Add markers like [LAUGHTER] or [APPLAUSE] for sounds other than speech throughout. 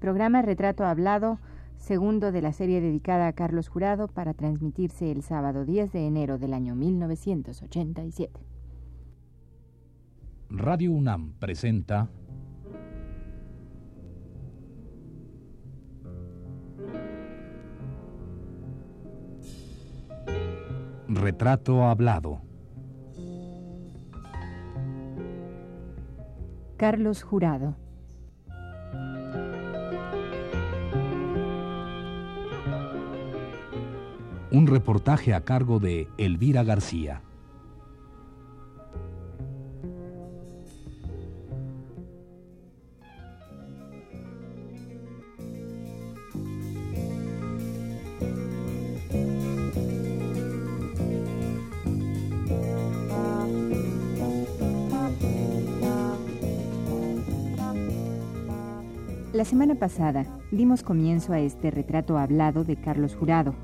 programa Retrato Hablado, segundo de la serie dedicada a Carlos Jurado para transmitirse el sábado 10 de enero del año 1987. Radio UNAM presenta Retrato Hablado. Carlos Jurado. Un reportaje a cargo de Elvira García. La semana pasada dimos comienzo a este retrato hablado de Carlos Jurado,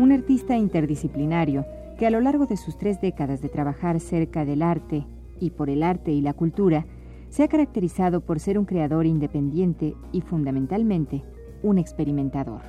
un artista interdisciplinario que a lo largo de sus tres décadas de trabajar cerca del arte y por el arte y la cultura, se ha caracterizado por ser un creador independiente y fundamentalmente un experimentador.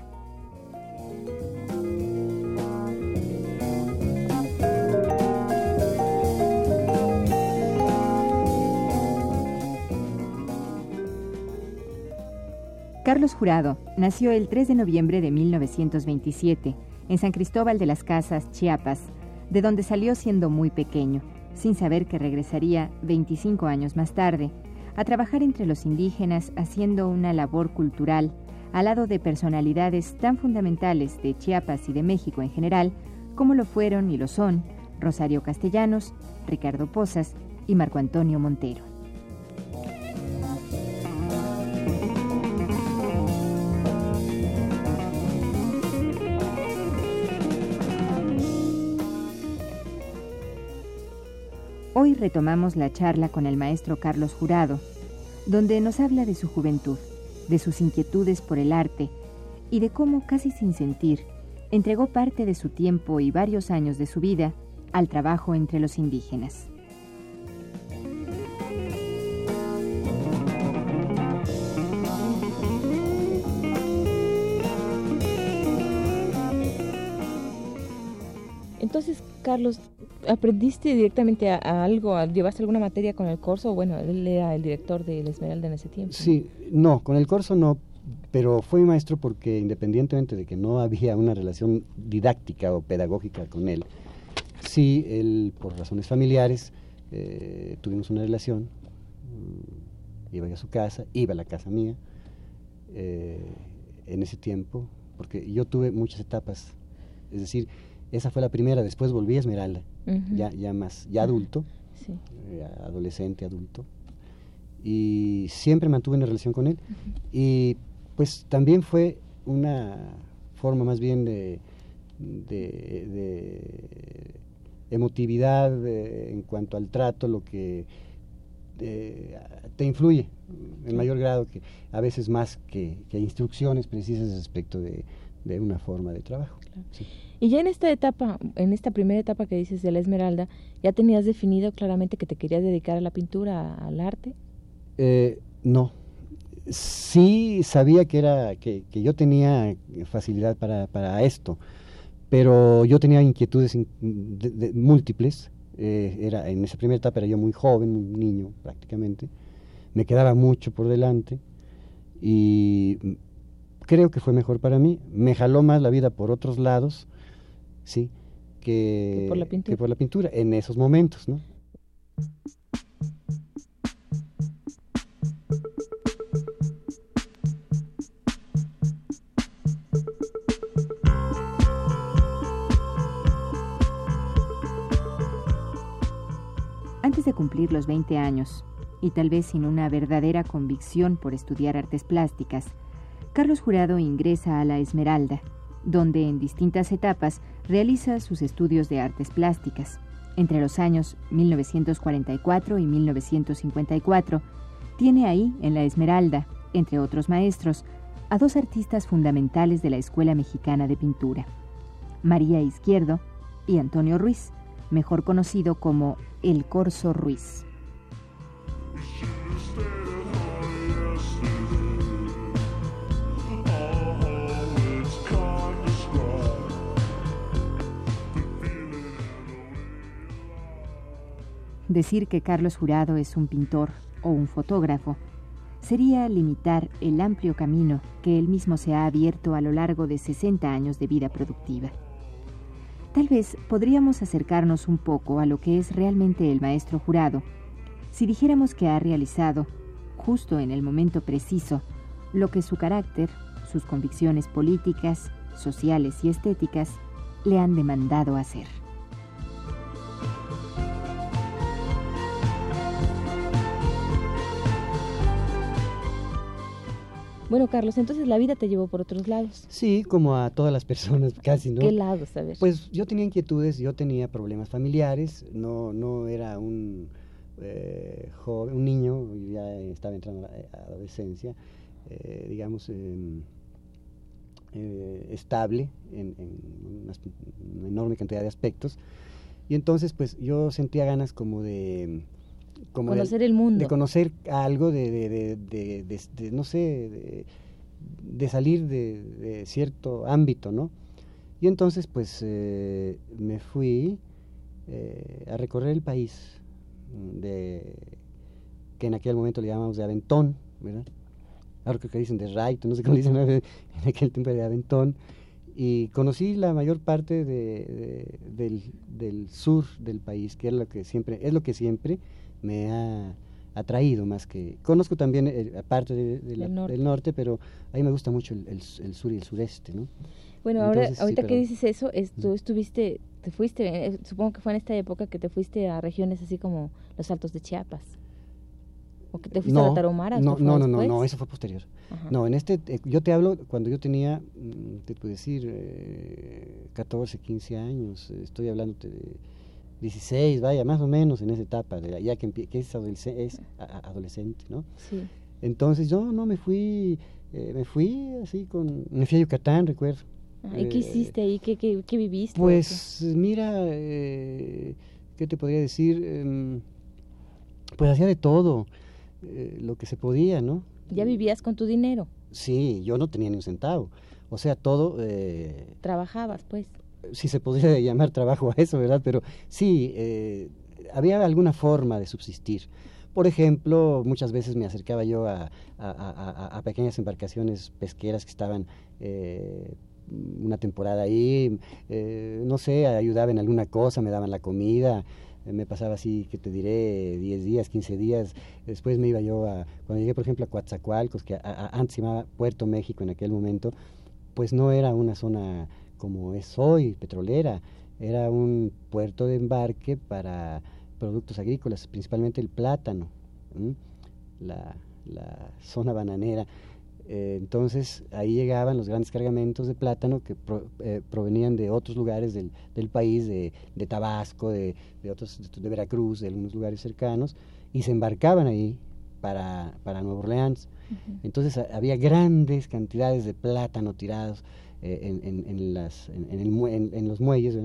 Carlos Jurado nació el 3 de noviembre de 1927 en San Cristóbal de las Casas, Chiapas, de donde salió siendo muy pequeño, sin saber que regresaría 25 años más tarde a trabajar entre los indígenas haciendo una labor cultural al lado de personalidades tan fundamentales de Chiapas y de México en general como lo fueron y lo son Rosario Castellanos, Ricardo Posas y Marco Antonio Montero. Hoy retomamos la charla con el maestro Carlos Jurado, donde nos habla de su juventud, de sus inquietudes por el arte y de cómo, casi sin sentir, entregó parte de su tiempo y varios años de su vida al trabajo entre los indígenas. Entonces, Carlos, ¿aprendiste directamente a, algo? ¿Llevaste alguna materia con el corso? Bueno, él era el director de La Esmeralda en ese tiempo. Sí, no, con el corso no, pero fue maestro porque independientemente de que no había una relación didáctica o pedagógica con él, sí, él, por razones familiares, eh, tuvimos una relación, mm, iba a su casa, iba a la casa mía, eh, en ese tiempo, porque yo tuve muchas etapas, es decir, esa fue la primera, después volví a Esmeralda, ya, ya más, ya adulto, eh, adolescente, adulto. Y siempre mantuve una relación con él. Y pues también fue una forma más bien de, de, emotividad en cuanto al trato, lo que eh, te influye en mayor grado que a veces más que, instrucciones precisas respecto de, una forma de trabajo. Y ya en esta etapa, en esta primera etapa que dices de la Esmeralda, ¿ya tenías definido claramente que te querías dedicar a la pintura, al arte? Eh, no. Sí sabía que era que, yo tenía facilidad para, esto, pero yo tenía inquietudes múltiples. Eh, era en esa primera etapa era yo muy joven, un niño prácticamente. Me quedaba mucho por delante y creo que fue mejor para mí. Me jaló más la vida por otros lados ¿sí? Que, por la pintura. que por la pintura en esos momentos, ¿no? Antes de cumplir los 20 años, y tal vez sin una verdadera convicción por estudiar artes plásticas, Carlos Jurado ingresa a la Esmeralda, donde en distintas etapas realiza sus estudios de artes plásticas. Entre los años 1944 y 1954, tiene ahí, en la Esmeralda, entre otros maestros, a dos artistas fundamentales de la Escuela Mexicana de Pintura, María Izquierdo y Antonio Ruiz, mejor conocido como El Corso Ruiz. Decir que Carlos Jurado es un pintor o un fotógrafo sería limitar el amplio camino que él mismo se ha abierto a lo largo de 60 años de vida productiva. Tal vez podríamos acercarnos un poco a lo que es realmente el maestro jurado si dijéramos que ha realizado, justo en el momento preciso, lo que su carácter, sus convicciones políticas, sociales y estéticas le han demandado hacer. Bueno, Carlos, entonces la vida te llevó por otros lados. Sí, como a todas las personas, [LAUGHS] casi, ¿no? ¿Qué lados, a ver? Pues yo tenía inquietudes, yo tenía problemas familiares, no, no era un eh, joven, un niño, ya estaba entrando a la adolescencia, eh, digamos, em, eh, estable en, una, enorme cantidad de aspectos. Y entonces, pues yo sentía ganas como de conocer el mundo. De conocer algo, de, de, de, no sé, de, salir de, cierto ámbito, ¿no? Y entonces, pues, eh, me fui eh, a recorrer el país, de, que en aquel momento le llamamos de Aventón, ¿verdad? Ahora creo que dicen de Raito, no sé cómo dicen en aquel tiempo de Aventón. Y conocí la mayor parte de, del, del, sur del país, que es lo que siempre, es lo que siempre me ha atraído más que... Conozco también eh, aparte del, norte. pero a mí me gusta mucho el, sur y el sureste, ¿no? Bueno, ahora, ahorita que dices eso, tú estuviste, te fuiste, eh, supongo que fue en esta época que te fuiste a regiones así como los Altos de Chiapas. ¿O que te fuiste a la Tarahumara? No, no, no, no, no, eso fue posterior. No, en este, eh, yo te hablo cuando yo tenía, mm, te puedo decir, eh, 14, 15 años, estoy hablando de 16, vaya, más o menos en esa etapa, ya que, que es, adolescente, es adolescente, ¿no? Sí. Entonces yo no me fui, eh, me fui así con, me fui a Yucatán, recuerdo. ¿Y qué eh, hiciste ahí? ¿Qué, qué, qué viviste? Pues mira, eh, ¿qué te podría decir? Em, pues hacía de todo, lo que se podía, ¿no? ¿Ya vivías con tu dinero? Sí, yo no tenía ni un centavo. O sea, todo... Trabajabas, pues si se podría [LAUGHS] llamar trabajo a eso, ¿verdad? Pero sí, eh, había alguna forma de subsistir. Por ejemplo, muchas veces me acercaba yo a, pequeñas embarcaciones pesqueras que estaban eh, una temporada ahí, eh, no sé, ayudaba en alguna cosa, me daban la comida, me pasaba así, que te diré, 10 días, 15 días. Después me iba yo a, cuando llegué, por ejemplo, a Coatzacoalcos, que antes se llamaba Puerto México en aquel momento, pues no era una zona como es hoy, petrolera, era un puerto de embarque para productos agrícolas, principalmente el plátano, la, zona bananera. Eh, entonces ahí llegaban los grandes cargamentos de plátano que eh, provenían de otros lugares del, país, de, Tabasco, de, otros, de, Veracruz, de algunos lugares cercanos, y se embarcaban ahí para, para Nueva Orleans. Entonces había grandes cantidades de plátano tirados eh, en, en, las, en, el, en, los muelles,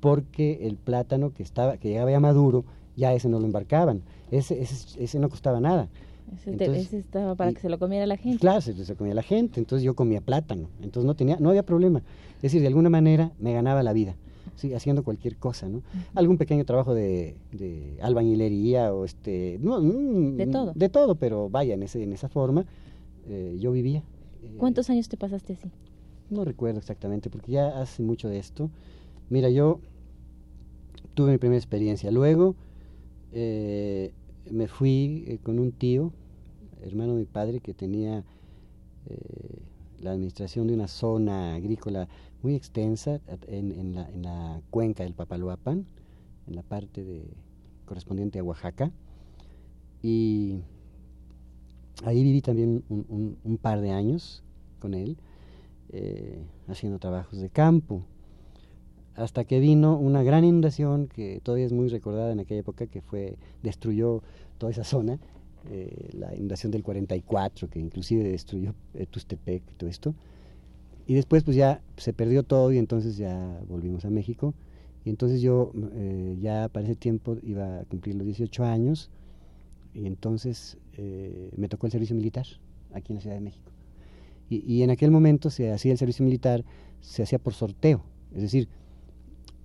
porque el plátano que, estaba, que llegaba ya maduro, ya ese no lo embarcaban, ese, ese, ese no costaba nada. Ese, estaba para que se lo comiera la gente. Claro, se lo comía la gente, entonces yo comía plátano, entonces no, tenía, no había problema. Es decir, de alguna manera me ganaba la vida. Sí, haciendo cualquier cosa, ¿no? Algún pequeño trabajo de, de albañilería o este... No, mm, de todo. De todo, pero vaya, en, ese, en esa forma eh, yo vivía. ¿Cuántos años te pasaste así? No recuerdo exactamente, porque ya hace mucho de esto. Mira, yo tuve mi primera experiencia. Luego eh, me fui eh, con un tío, hermano de mi padre, que tenía eh, la administración de una zona agrícola muy extensa en, la, en la, cuenca del Papaloapan, en la parte de, correspondiente a Oaxaca. Y ahí viví también un par de años con él eh, haciendo trabajos de campo, hasta que vino una gran inundación que todavía es muy recordada en aquella época, que fue destruyó toda esa zona, eh, la inundación del 44, que inclusive destruyó eh, Tustepec y todo esto. Y después pues ya se perdió todo y entonces ya volvimos a México. Y entonces yo ya para ese tiempo iba a cumplir los 18 años y entonces me tocó el servicio militar aquí en la Ciudad de México. Y, en aquel momento se hacía el servicio militar, se hacía por sorteo. Es decir,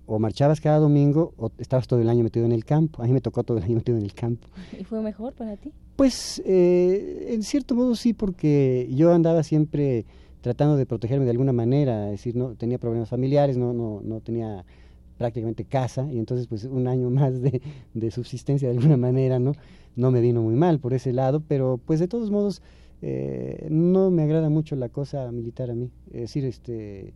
o marchabas cada domingo o estabas todo el año metido en el campo. A mí me tocó todo el año [LAUGHS] metido en el campo. [LAUGHS] ¿Y fue mejor para ti? Pues eh, en cierto modo sí, porque yo andaba siempre tratando de protegerme de alguna manera, es decir, no tenía problemas familiares, no, no, no tenía prácticamente casa y entonces pues un año [LAUGHS] más de, de, subsistencia de alguna manera, ¿no? No me vino muy mal por ese lado, pero pues de todos modos eh, no me agrada mucho la cosa militar a mí, es decir, este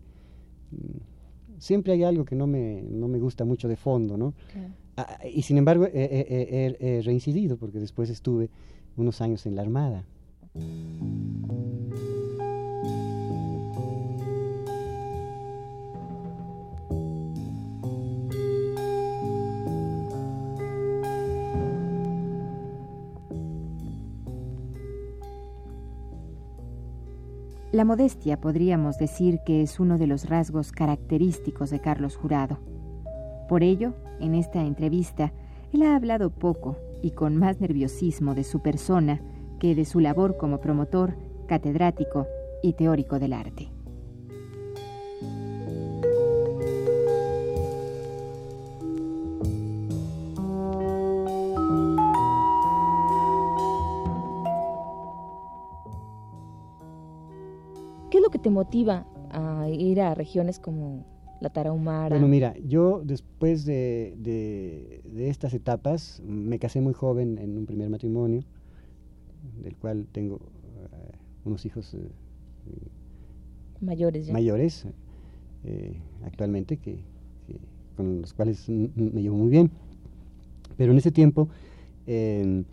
siempre hay algo que no me, no me gusta mucho de fondo, ¿no? Ah, y sin embargo he reincidido porque después estuve unos años en la Armada. La modestia podríamos decir que es uno de los rasgos característicos de Carlos Jurado. Por ello, en esta entrevista, él ha hablado poco y con más nerviosismo de su persona que de su labor como promotor, catedrático y teórico del arte. Te motiva a ir a regiones como la Tarahumara? Bueno, mira, yo después de, de, estas etapas me casé muy joven en un primer matrimonio, del cual tengo eh, unos hijos eh, mayores, mayores eh, actualmente, que, con los cuales me llevo muy bien. Pero en ese tiempo me,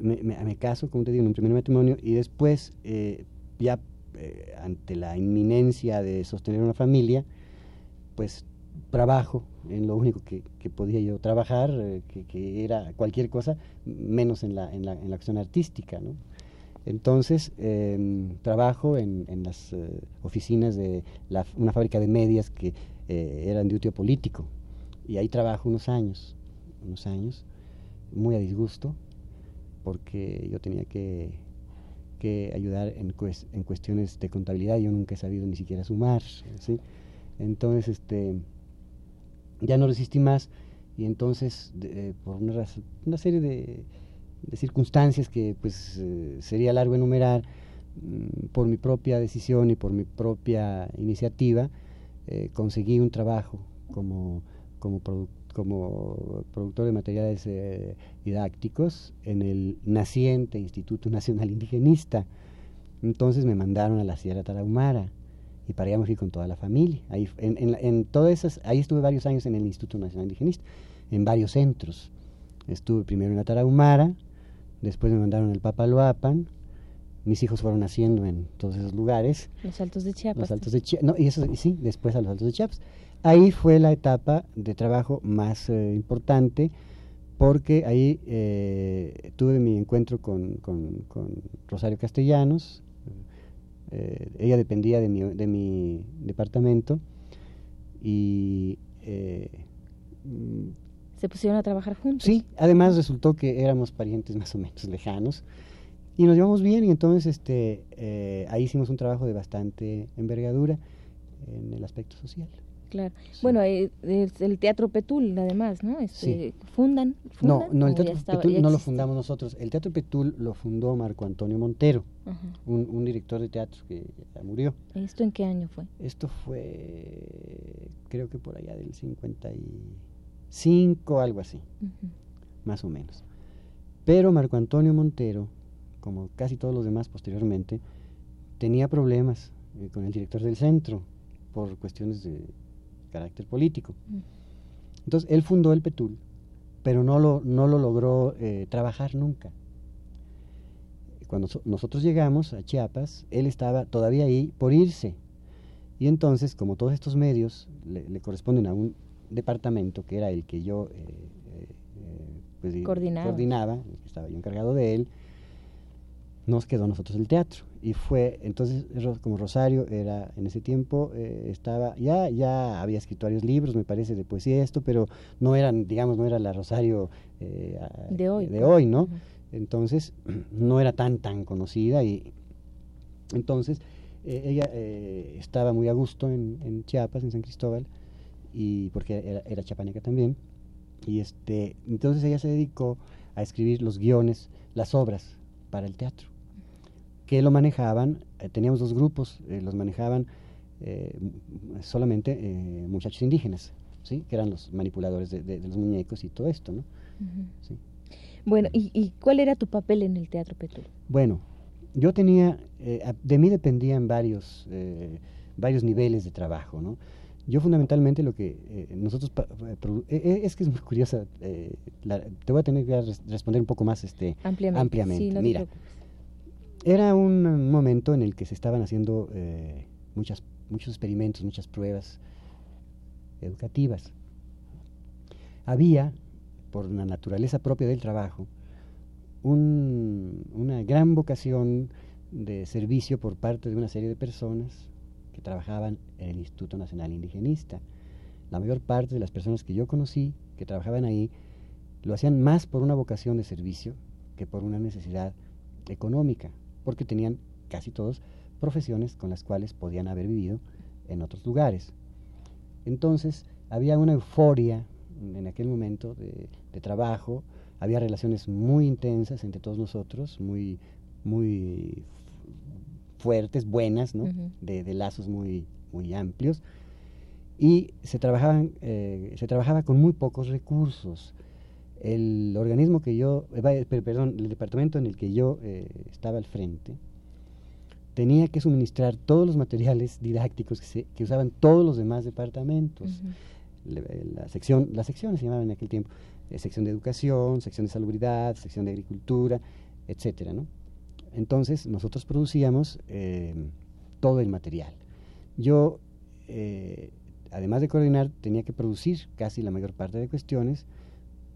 me, caso, como te digo, en un primer matrimonio y después ya eh, ante la inminencia de sostener una familia, pues trabajo en lo único que, podía yo trabajar, eh, que, era cualquier cosa, menos en la, en la, en la acción artística. ¿no? Entonces, em, trabajo en, en las eh, oficinas de una fábrica de medias que eran de útil político, y ahí trabajo unos años, unos años, muy a disgusto, porque yo tenía que que ayudar en, en cuestiones de contabilidad. Yo nunca he sabido ni siquiera sumar. ¿sí? Entonces, este, ya no resistí más y entonces, eh, por una, una serie de, de, circunstancias que pues eh, sería largo enumerar, mm, por mi propia decisión y por mi propia iniciativa, eh, conseguí un trabajo como, como productor como productor de materiales eh, didácticos en el naciente Instituto Nacional Indigenista. Entonces me mandaron a la Sierra Tarahumara y para allá me fui con toda la familia. Ahí, en, en, todas esas, ahí estuve varios años en el Instituto Nacional Indigenista, en varios centros. Estuve primero en la Tarahumara, después me mandaron al Papaloapan, mis hijos fueron naciendo en todos esos lugares. Los Altos de Chiapas. Los Altos de Chiapas, no, y eso, sí, después a los Altos de Chiapas. Ahí fue la etapa de trabajo más eh, importante porque ahí eh, tuve mi encuentro con, Rosario Castellanos, eh, ella dependía de mi, de mi departamento y... ¿Se pusieron a trabajar juntos? Sí, además resultó que éramos parientes más o menos lejanos y nos llevamos bien y entonces este, ahí hicimos un trabajo de bastante envergadura en el aspecto social. Claro. Bueno, eh, el Teatro Petul, además, ¿no? Este, ¿fundan, No, no, el Teatro Petul no lo fundamos nosotros. El Teatro Petul lo fundó Marco Antonio Montero, un, director de teatro que ya murió. ¿Esto en qué año fue? Esto fue, creo que por allá del 55, algo así, más o menos. Pero Marco Antonio Montero, como casi todos los demás posteriormente, tenía problemas eh, con el director del centro por cuestiones de carácter político. Mm. Entonces, él fundó el PETUL, pero no lo, no lo logró eh, trabajar nunca. Cuando nosotros llegamos a Chiapas, él estaba todavía ahí por irse. Y entonces, como todos estos medios le, corresponden a un departamento que era el que yo eh, pues, coordinaba. coordinaba, estaba yo encargado de él, nos quedó a nosotros el teatro. Y fue entonces como Rosario era en ese tiempo eh, estaba ya ya había escrito varios libros me parece de poesía esto pero no eran digamos no era la Rosario eh, de hoy de hoy no entonces [CLEARS THROAT] no era tan tan conocida y entonces eh, ella estaba muy a gusto en, en, Chiapas en San Cristóbal y porque era, era chapaneca también. Y este, entonces ella se dedicó a escribir los guiones, las obras para el teatro, que lo manejaban, eh, teníamos dos grupos, eh, los manejaban eh, solamente muchachos indígenas, ¿sí? que eran los manipuladores de, los muñecos y todo esto. ¿no? Bueno, ¿y, cuál era tu papel en el Teatro Petro? Bueno, yo tenía, de mí dependían varios, varios niveles de trabajo, ¿no? Yo fundamentalmente lo que eh, nosotros eh, es que es muy curiosa, eh, te voy a tener que responder un poco más este ampliamente. Mira, era un momento en el que se estaban haciendo muchas muchos experimentos, muchas pruebas educativas. Había, por la naturaleza propia del trabajo, una gran vocación de servicio por parte de una serie de personas que trabajaban en el Instituto Nacional Indigenista. La mayor parte de las personas que yo conocí que trabajaban ahí lo hacían más por una vocación de servicio que por una necesidad económica, porque tenían casi todos profesiones con las cuales podían haber vivido en otros lugares. Entonces había una euforia en aquel momento de, trabajo, había relaciones muy intensas entre todos nosotros, muy, muy fuertes, buenas, ¿no? de, lazos muy, muy amplios. Y se, trabajaban, eh, se trabajaba con muy pocos recursos. El organismo que yo, eh, perdón, el departamento en el que yo eh, estaba al frente, tenía que suministrar todos los materiales didácticos que, se, que usaban todos los demás departamentos. la, sección, las secciones se llamaban en aquel tiempo, sección de educación, sección de salubridad, sección de agricultura, etcétera, ¿no? Entonces nosotros producíamos eh, todo el material. Yo, eh, además de coordinar, tenía que producir casi la mayor parte de cuestiones,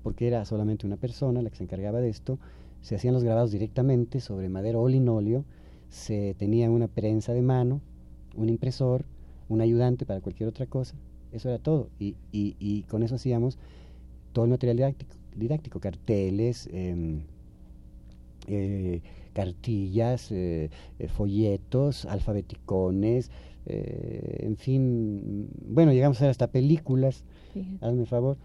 porque era solamente una persona la que se encargaba de esto. Se hacían los grabados directamente sobre madera o linóleo, se tenía una prensa de mano, un impresor, un ayudante para cualquier otra cosa. Eso era todo. Y, y, con eso hacíamos todo el material didáctico, didáctico carteles, em, eh, cartillas, eh, eh, folletos, alfabeticones, en fin, bueno, llegamos a hacer hasta películas, hazme favor.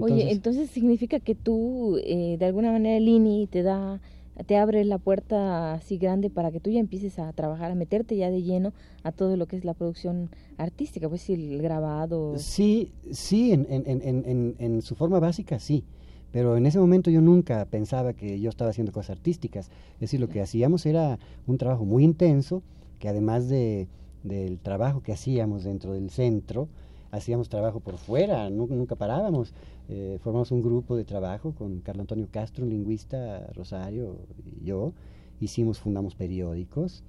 Oye, entonces significa que tú, de alguna manera, el INI te da, te abre la puerta así grande para que tú ya empieces a trabajar, a meterte ya de lleno a todo lo que es la producción artística, pues el grabado. Sí, sí, en, en, en, en su forma básica, sí. Pero en ese momento yo nunca pensaba que yo estaba haciendo cosas artísticas. Es decir, lo que hacíamos era un trabajo muy intenso, que además de, del trabajo que hacíamos dentro del centro, hacíamos trabajo por fuera, nunca, parábamos. Eh, formamos un grupo de trabajo con Carlos Antonio Castro, un lingüista, Rosario y yo. Hicimos, fundamos periódicos,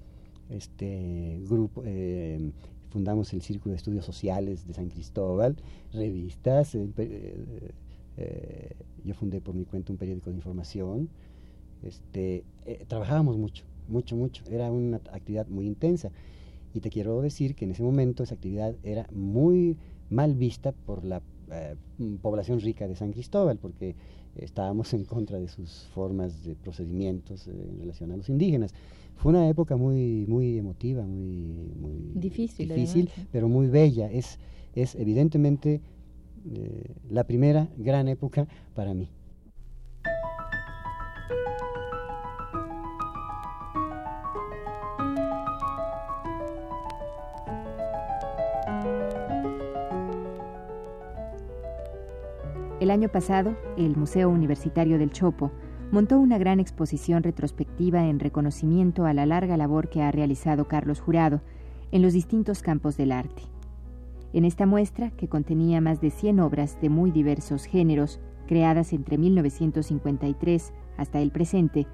este grupo, eh, fundamos el Círculo de Estudios Sociales de San Cristóbal, revistas, eh, yo fundé por mi cuenta un periódico de información. Este, trabajábamos mucho, mucho, mucho. Era una actividad muy intensa. Y te quiero decir que en ese momento esa actividad era muy mal vista por la eh, población rica de San Cristóbal, porque estábamos en contra de sus formas de procedimientos en relación a los indígenas. Fue una época muy, muy emotiva, muy, muy difícil, difícil pero muy bella. Es, es evidentemente eh, la primera gran época para mí. El año pasado, el Museo Universitario del Chopo montó una gran exposición retrospectiva en reconocimiento a la larga labor que ha realizado Carlos Jurado en los distintos campos del arte. En esta muestra, que contenía más de 100 obras de muy diversos géneros, creadas entre 1953 hasta el presente,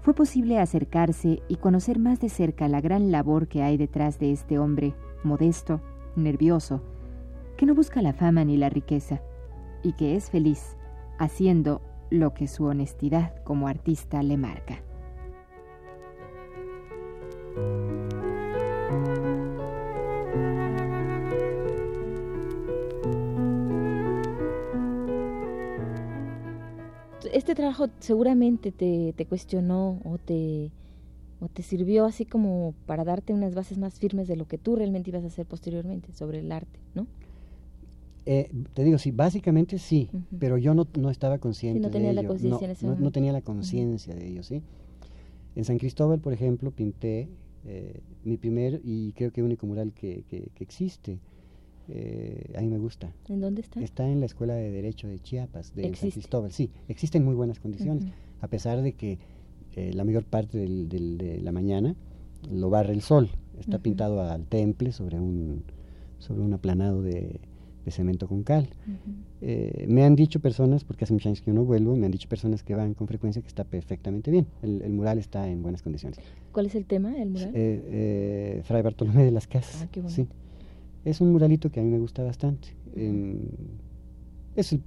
fue posible acercarse y conocer más de cerca la gran labor que hay detrás de este hombre, modesto, nervioso, que no busca la fama ni la riqueza, y que es feliz haciendo lo que su honestidad como artista le marca. este trabajo seguramente te, te cuestionó o te, o te sirvió así como para darte unas bases más firmes de lo que tú realmente ibas a hacer posteriormente sobre el arte, ¿no? Eh, te digo, sí, básicamente sí, pero yo no, no estaba consciente no tenía de la ello. conciencia en ese no, tenía la conciencia de ello, ¿sí? En San Cristóbal, por ejemplo, pinté eh, mi primer y creo que único mural que, que, que existe. Eh, a mí me gusta. ¿En dónde está? Está en la Escuela de Derecho de Chiapas, de San. Cristóbal. Sí, existe en muy buenas condiciones, a pesar de que eh, la mayor parte del- del- de la mañana lo barre el sol. Está pintado al temple sobre un, sobre un aplanado de, de cemento con cal. Eh, me han dicho personas, porque hace muchos años que yo no vuelvo, me han dicho personas que van con frecuencia que está perfectamente bien. El, el mural está en buenas condiciones. ¿Cuál es el tema, el mural? Eh, eh, Fray Bartolomé de las Casas. Ah, qué sí. Es un muralito que a mí me gusta bastante. En- es el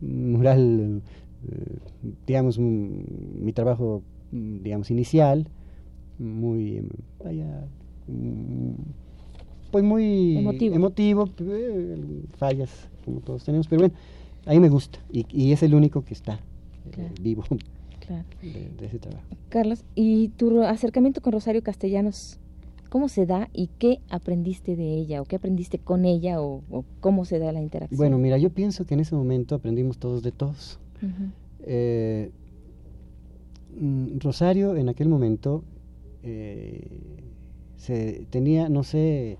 mural, eh, digamos, mi trabajo, mm, digamos, inicial, muy, em, vaya, mm, pues muy Emotivo. emotivo, eh, fallas como todos tenemos, pero bueno, a mí me gusta y, y es el único que está eh, vivo [LAUGHS] Claro. de, de ese trabajo. Carlos, ¿y tu acercamiento con Rosario Castellanos, cómo se da y qué aprendiste de ella o qué aprendiste con ella o, o cómo se da la interacción? Bueno, mira, yo pienso que en ese momento aprendimos todos de todos. Eh, mm, Rosario en aquel momento eh, se tenía, no sé,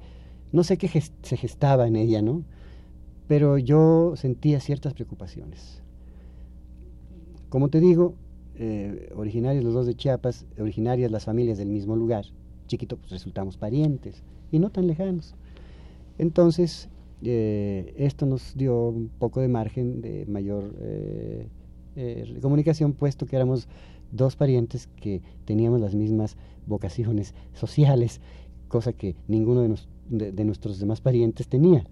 no sé qué se gestaba en ella, ¿no? Pero yo sentía ciertas preocupaciones. Como te digo, eh, originarios los dos de Chiapas, originarias las familias del mismo lugar, chiquito pues resultamos parientes y no tan lejanos. Entonces, eh, esto nos dio un poco de margen de mayor eh, comunicación, puesto que éramos dos parientes que teníamos las mismas vocaciones sociales, cosa que ninguno de, nos- de- de nuestros demás parientes tenía.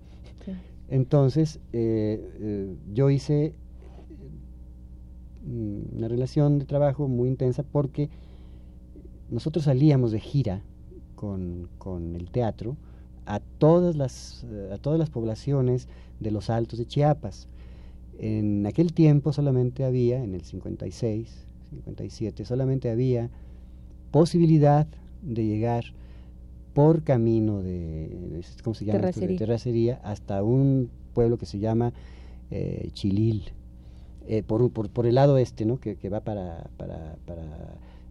Sí. Entonces, eh, eh, yo hice mm, una relación de trabajo muy intensa porque nosotros salíamos de gira con, con el teatro a todas las eh, a todas las poblaciones de los altos de Chiapas. En aquel tiempo solamente había, en el 56, 57, solamente había posibilidad de llegar por camino de, ¿cómo se llama? esto? De Terracería. terracería hasta un pueblo que se llama eh, Chilil, eh, por, por, por el lado este, ¿no? Que, que va para, para, para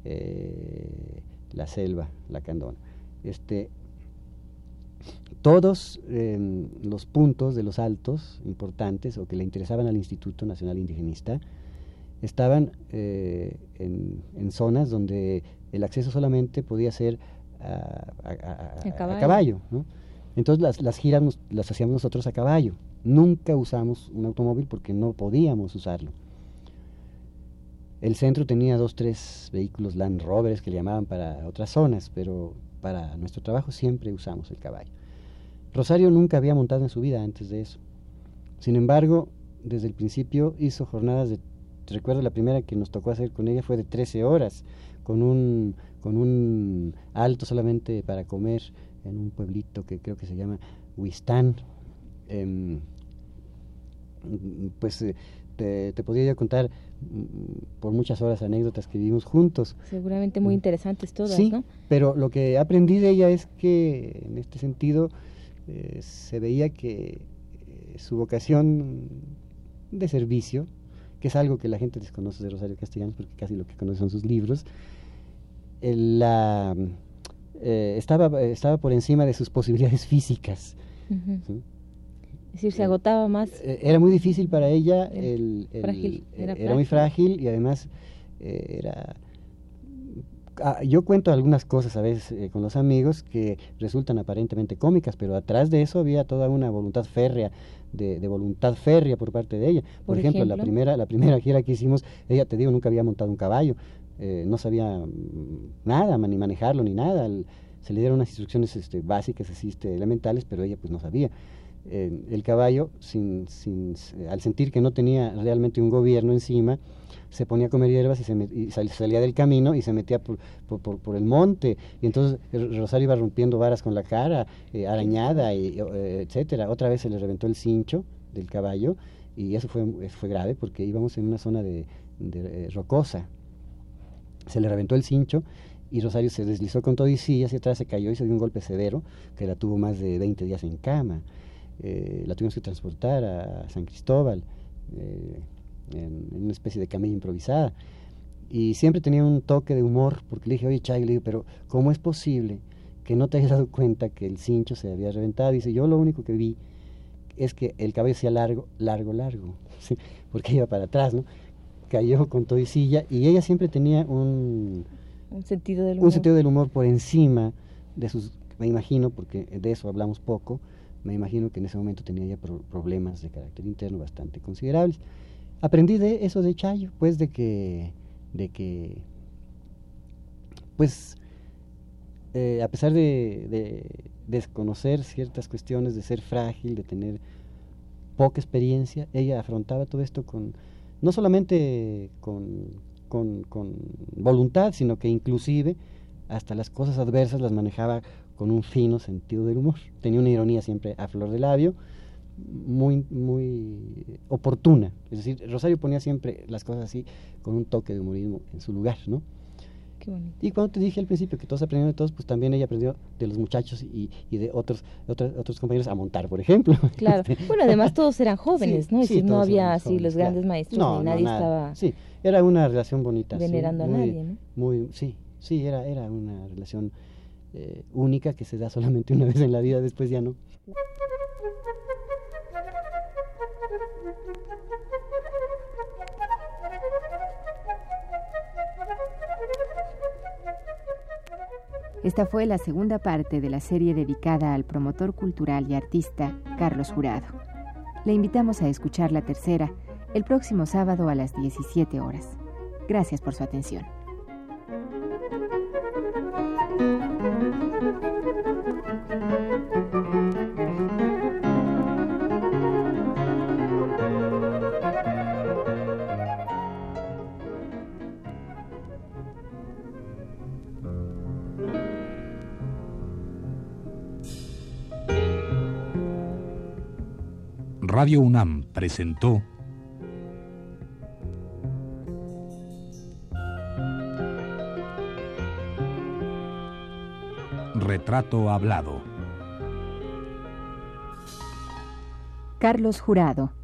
eh, la selva, la candona. Este, todos eh, los puntos de los altos importantes o que le interesaban al Instituto Nacional Indigenista estaban eh, en, en zonas donde el acceso solamente podía ser a, a- caballo. ¿no? Entonces las, las giras nos- las hacíamos nosotros a caballo. Nunca usamos un automóvil porque no podíamos usarlo. El centro tenía dos, tres vehículos Land Rovers que le llamaban para otras zonas, pero para nuestro trabajo siempre usamos el caballo. Rosario nunca había montado en su vida antes de eso. Sin embargo, desde el principio hizo jornadas de... Recuerdo la primera que nos tocó hacer con ella fue de 13 horas, con un, con un alto solamente para comer en un pueblito que creo que se llama Huistán. Em, pues eh, te, te podría yo contar mm, por muchas horas anécdotas que vivimos juntos. Seguramente muy Mm. interesantes todas, sí, ¿no? pero lo que aprendí de ella es que en este sentido eh, se veía que eh, su vocación de servicio, que es algo que la gente desconoce de Rosario Castellanos, porque casi lo que conoce son sus libros, la, eh, estaba, estaba por encima de sus posibilidades físicas. Es decir, se agotaba más. Eh, Era muy difícil para ella, Era el, el- frágil, era era muy frágil y además eh, era... Ah, yo cuento algunas cosas a veces eh, con los amigos que resultan aparentemente cómicas, pero atrás de eso había toda una voluntad férrea, de, de voluntad férrea por parte de ella. Por, Por ejemplo, la ejemplo. primera, la primera gira que hicimos, ella, te digo, nunca había montado un caballo, eh, no sabía mm, nada, ni manejarlo, ni nada. Se le dieron unas instrucciones este, básicas, así, este, elementales, pero ella pues no sabía. Eh, el caballo, sin, al sentir que no tenía realmente un gobierno encima, se ponía a comer hierbas y, salía del camino y se metía por, el monte. Y entonces Rosario iba rompiendo varas con la cara, eh, arañada, y, eh, etcétera. Otra vez se le reventó el cincho del caballo y eso fue, grave porque íbamos en una zona de, eh, rocosa. Se le reventó el cincho y Rosario se deslizó con todo y sí hacia atrás, se cayó y se dio un golpe severo que la tuvo más de 20 días en cama. eh, la tuvimos que transportar a San Cristóbal eh, en, una especie de camilla improvisada. Y siempre tenía un toque de humor, porque le dije, oye, Chay, le digo, pero ¿cómo es posible que no te hayas dado cuenta que el cincho se había reventado? Dice, yo lo único que vi es que el cabello sea largo, largo, largo, [LAUGHS] porque iba para atrás, ¿no? Cayó con todo y silla, y ella siempre tenía un, un sentido del humor. Un sentido del humor por encima de sus, me imagino, porque de eso hablamos poco, me imagino que en ese momento tenía ya problemas de carácter interno bastante considerables. Aprendí de eso de Chayo, pues de que, de que pues eh, a pesar de, desconocer ciertas cuestiones, de ser frágil, de tener poca experiencia, ella afrontaba todo esto con, no solamente con, con, con voluntad, sino que inclusive hasta las cosas adversas las manejaba con un fino sentido del humor. Tenía una ironía siempre a flor de labio, muy, muy oportuna. Es decir, Rosario ponía siempre las cosas así, con un toque de humorismo en su lugar, ¿no? Y cuando te dije al principio que todos aprendieron de todos, pues también ella aprendió de los muchachos y, de otros, otros, otros compañeros a montar, por ejemplo. [LAUGHS] Claro. bueno, además [LAUGHS] todos eran jóvenes, ¿no? no había así los grandes maestros, ni nadie estaba... Sí, era una relación bonita. Venerando a nadie, ¿no? Muy, sí, sí, era, era una relación eh, única que se da solamente una vez en la vida, después ya no. Esta fue la segunda parte de la serie dedicada al promotor cultural y artista Carlos Jurado. Le invitamos a escuchar la tercera el próximo sábado a las 17 horas. Gracias por su atención. Radio UNAM presentó Retrato Hablado. Carlos Jurado.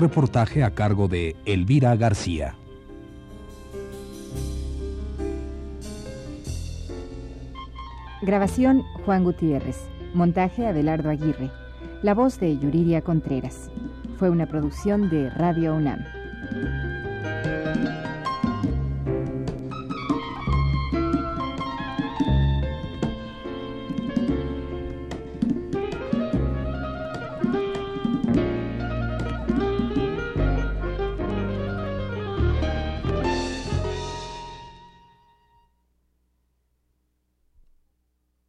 Reportaje a cargo de Elvira García. Grabación Juan Gutiérrez. Montaje Abelardo Aguirre. La voz de Yuriria Contreras. Fue una producción de Radio UNAM.